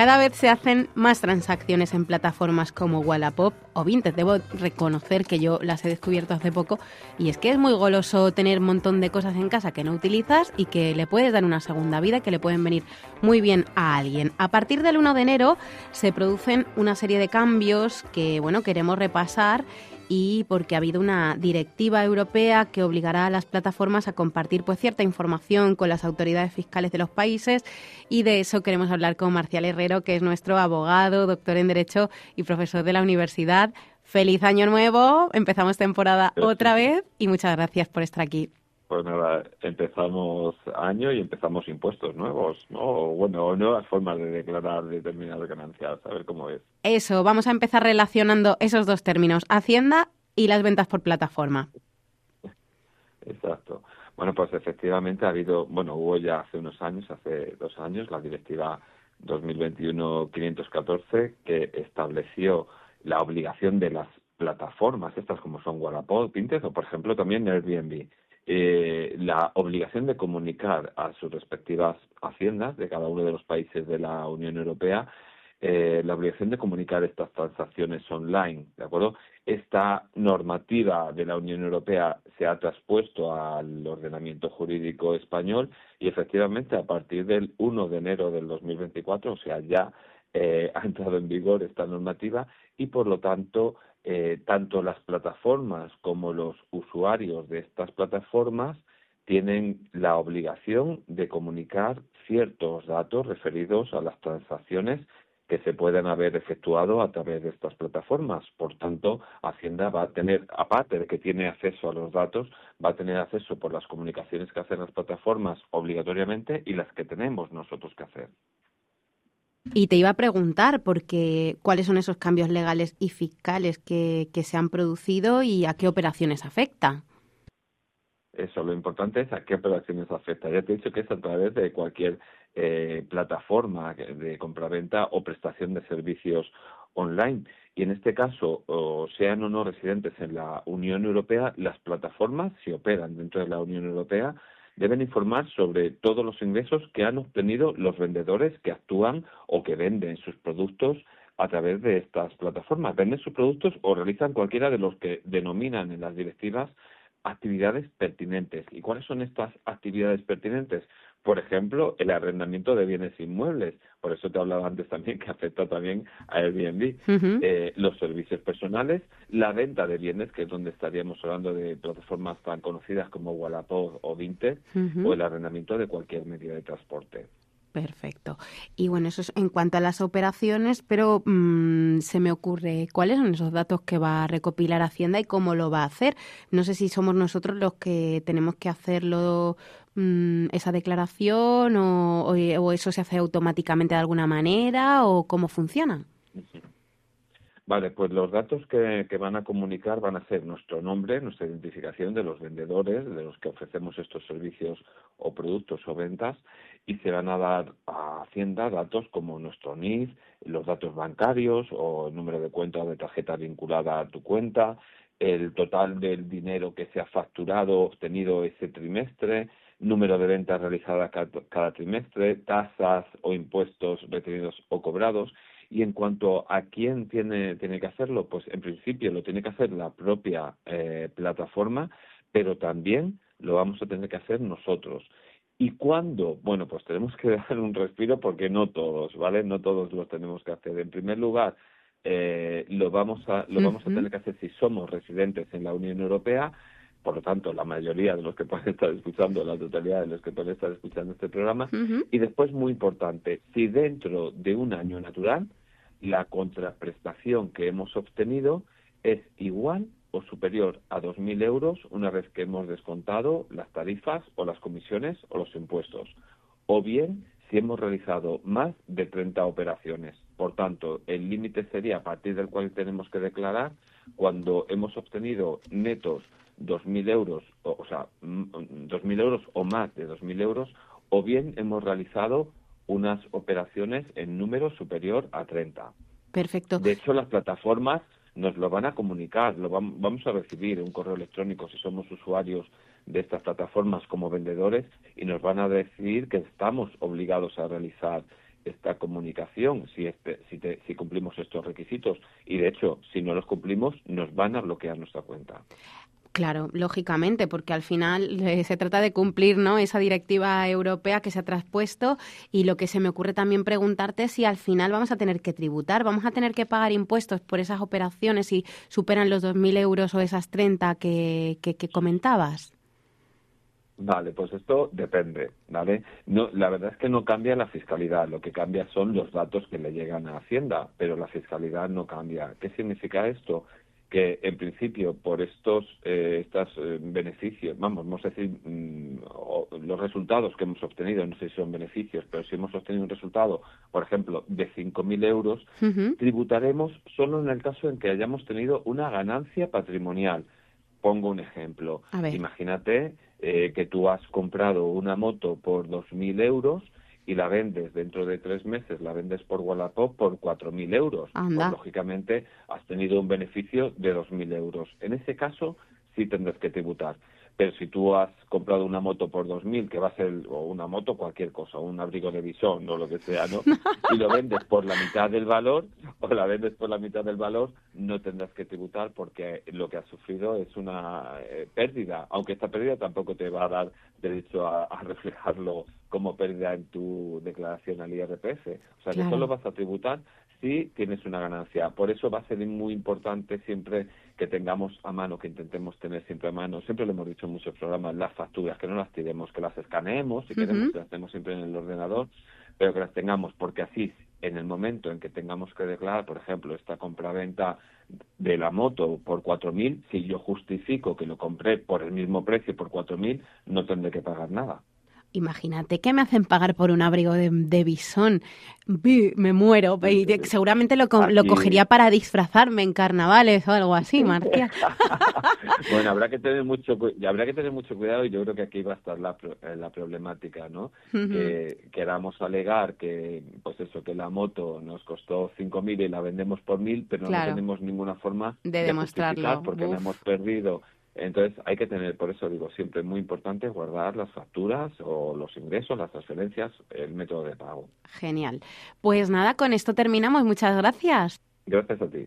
Cada vez se hacen más transacciones en plataformas como Wallapop o Vinted. Debo reconocer que yo las he descubierto hace poco y es que es muy goloso tener un montón de cosas en casa que no utilizas y que le puedes dar una segunda vida, que le pueden venir muy bien a alguien. A partir del 1 de enero se producen una serie de cambios que, bueno, queremos repasar y porque ha habido una directiva europea que obligará a las plataformas a compartir pues cierta información con las autoridades fiscales de los países y de eso queremos hablar con Marcial Herrero, que es nuestro abogado, doctor en Derecho y profesor de la universidad. Feliz año nuevo, empezamos temporada otra vez y muchas gracias por estar aquí. Pues nada, empezamos año y empezamos impuestos nuevos, ¿no? Bueno, nuevas formas de declarar determinadas ganancias, a ver cómo es. Eso, vamos a empezar relacionando esos dos términos, Hacienda y las ventas por plataforma. Exacto. Bueno, pues efectivamente ha habido, bueno, hubo ya hace unos años, hace dos años, la directiva 2021-514 que estableció la obligación de las plataformas, estas como son Wallapop, Pinterest o, por ejemplo, también Airbnb, eh, la obligación de comunicar a sus respectivas haciendas de cada uno de los países de la Unión Europea eh, la obligación de comunicar estas transacciones online, ¿de acuerdo? Esta normativa de la Unión Europea se ha traspuesto al ordenamiento jurídico español y efectivamente a partir del 1 de enero del 2024, o sea, ya eh, ha entrado en vigor esta normativa y por lo tanto eh, tanto las plataformas como los usuarios de estas plataformas tienen la obligación de comunicar ciertos datos referidos a las transacciones que se pueden haber efectuado a través de estas plataformas. Por tanto, Hacienda va a tener, aparte de que tiene acceso a los datos, va a tener acceso por las comunicaciones que hacen las plataformas obligatoriamente y las que tenemos nosotros que hacer. Y te iba a preguntar, porque cuáles son esos cambios legales y fiscales que, se han producido y a qué operaciones afecta. Eso, lo importante es a qué operaciones afecta. Ya te he dicho que es a través de cualquier eh, plataforma de compraventa o prestación de servicios online. Y en este caso, o sean o no residentes en la Unión Europea, las plataformas, si operan dentro de la Unión Europea, deben informar sobre todos los ingresos que han obtenido los vendedores que actúan o que venden sus productos a través de estas plataformas. Venden sus productos o realizan cualquiera de los que denominan en las directivas actividades pertinentes. ¿Y cuáles son estas actividades pertinentes? Por ejemplo, el arrendamiento de bienes inmuebles. Por eso te hablaba antes también que afecta también a Airbnb. eh, los servicios personales, la venta de bienes, que es donde estaríamos hablando de plataformas tan conocidas como Wallapop o Vinted, o el arrendamiento de cualquier medio de transporte. Perfecto. Y bueno, eso es en cuanto a las operaciones, pero mm, se me ocurre cuáles son esos datos que va a recopilar Hacienda y cómo lo va a hacer. No sé si somos nosotros los que tenemos que hacerlo mm, esa declaración o, o, eso se hace automáticamente de alguna manera o cómo funciona. Vale, pues los datos que, van a comunicar van a ser nuestro nombre, nuestra identificación de los vendedores, de los que ofrecemos estos servicios o productos o ventas, y se van a dar a Hacienda datos como nuestro NIF, los datos bancarios o el número de cuenta de tarjeta vinculada a tu cuenta, el total del dinero que se ha facturado, obtenido ese trimestre, número de ventas realizadas cada trimestre, tasas o impuestos retenidos o cobrados y en cuanto a quién tiene, tiene que hacerlo, pues en principio lo tiene que hacer la propia eh, plataforma, pero también lo vamos a tener que hacer nosotros. ¿Y cuándo? Bueno, pues tenemos que dar un respiro porque no todos, ¿vale? No todos lo tenemos que hacer. En primer lugar, eh, lo vamos a lo vamos a tener que hacer si somos residentes en la Unión Europea. Por lo tanto, la mayoría de los que pueden estar escuchando, la totalidad de los que pueden estar escuchando este programa. Y después, muy importante, si dentro de un año natural la contraprestación que hemos obtenido es igual o superior a 2.000 euros una vez que hemos descontado las tarifas o las comisiones o los impuestos, o bien si hemos realizado más de 30 operaciones. Por tanto, el límite sería a partir del cual tenemos que declarar cuando hemos obtenido netos 2.000 euros, o, o sea, 2.000 euros o más de 2.000 euros, o bien hemos realizado unas operaciones en número superior a 30. Perfecto. De hecho, las plataformas nos lo van a comunicar, lo vamos a recibir un correo electrónico si somos usuarios de estas plataformas como vendedores y nos van a decir que estamos obligados a realizar esta comunicación si, este, si, si cumplimos estos requisitos y de hecho si no los cumplimos nos van a bloquear nuestra cuenta. Claro, lógicamente, porque al final eh, se trata de cumplir ¿no? esa directiva europea que se ha traspuesto y lo que se me ocurre también preguntarte es si al final vamos a tener que tributar, vamos a tener que pagar impuestos por esas operaciones si superan los 2.000 euros o esas 30 que, que, que comentabas. Vale, pues esto depende, ¿vale? No, la verdad es que no cambia la fiscalidad, lo que cambia son los datos que le llegan a Hacienda, pero la fiscalidad no cambia. ¿Qué significa esto? Que en principio por estos eh, estos eh, beneficios, vamos, vamos a decir, mm, los resultados que hemos obtenido, no sé si son beneficios, pero si hemos obtenido un resultado, por ejemplo, de 5.000 euros, tributaremos solo en el caso en que hayamos tenido una ganancia patrimonial. Pongo un ejemplo. Imagínate eh, que tú has comprado una moto por 2.000 euros y la vendes dentro de tres meses, la vendes por Wallapop por 4.000 euros. Pues, lógicamente has tenido un beneficio de 2.000 euros. En ese caso sí tendrás que tributar. Pero si tú has comprado una moto por 2.000, que va a ser, o una moto, cualquier cosa, un abrigo de bisón o lo que sea, ¿no? Y lo vendes por la mitad del valor, o la vendes por la mitad del valor, no tendrás que tributar porque lo que has sufrido es una eh, pérdida, aunque esta pérdida tampoco te va a dar derecho a, reflejarlo como pérdida en tu declaración al IRPF. O sea, que solo vas a tributar si tienes una ganancia. Por eso va a ser muy importante siempre que tengamos a mano, que intentemos tener siempre a mano, siempre lo hemos dicho en muchos programas, las facturas, que no las tiremos, que las escaneemos, si queremos que las tenemos siempre en el ordenador, pero que las tengamos, porque así en el momento en que tengamos que declarar, por ejemplo, esta compraventa de la moto por 4.000, si yo justifico que lo compré por el mismo precio, por 4.000, no tendré que pagar nada. Imagínate que me hacen pagar por un abrigo de, de bisón. Me muero. Y seguramente lo, lo, cogería para disfrazarme en carnavales o algo así, Marcia. bueno, habrá que tener mucho habrá que tener mucho cuidado y yo creo que aquí va a estar la, eh, la problemática, ¿no? Que queramos alegar que, pues eso, que la moto nos costó 5.000 y la vendemos por 1.000, pero no tenemos ninguna forma de, demostrarlo. porque la hemos perdido entonces hay que tener, por eso digo, siempre muy importante guardar las facturas o los ingresos, las transferencias, el método de pago. Genial. Pues nada, con esto terminamos. Muchas gracias. Gracias a ti.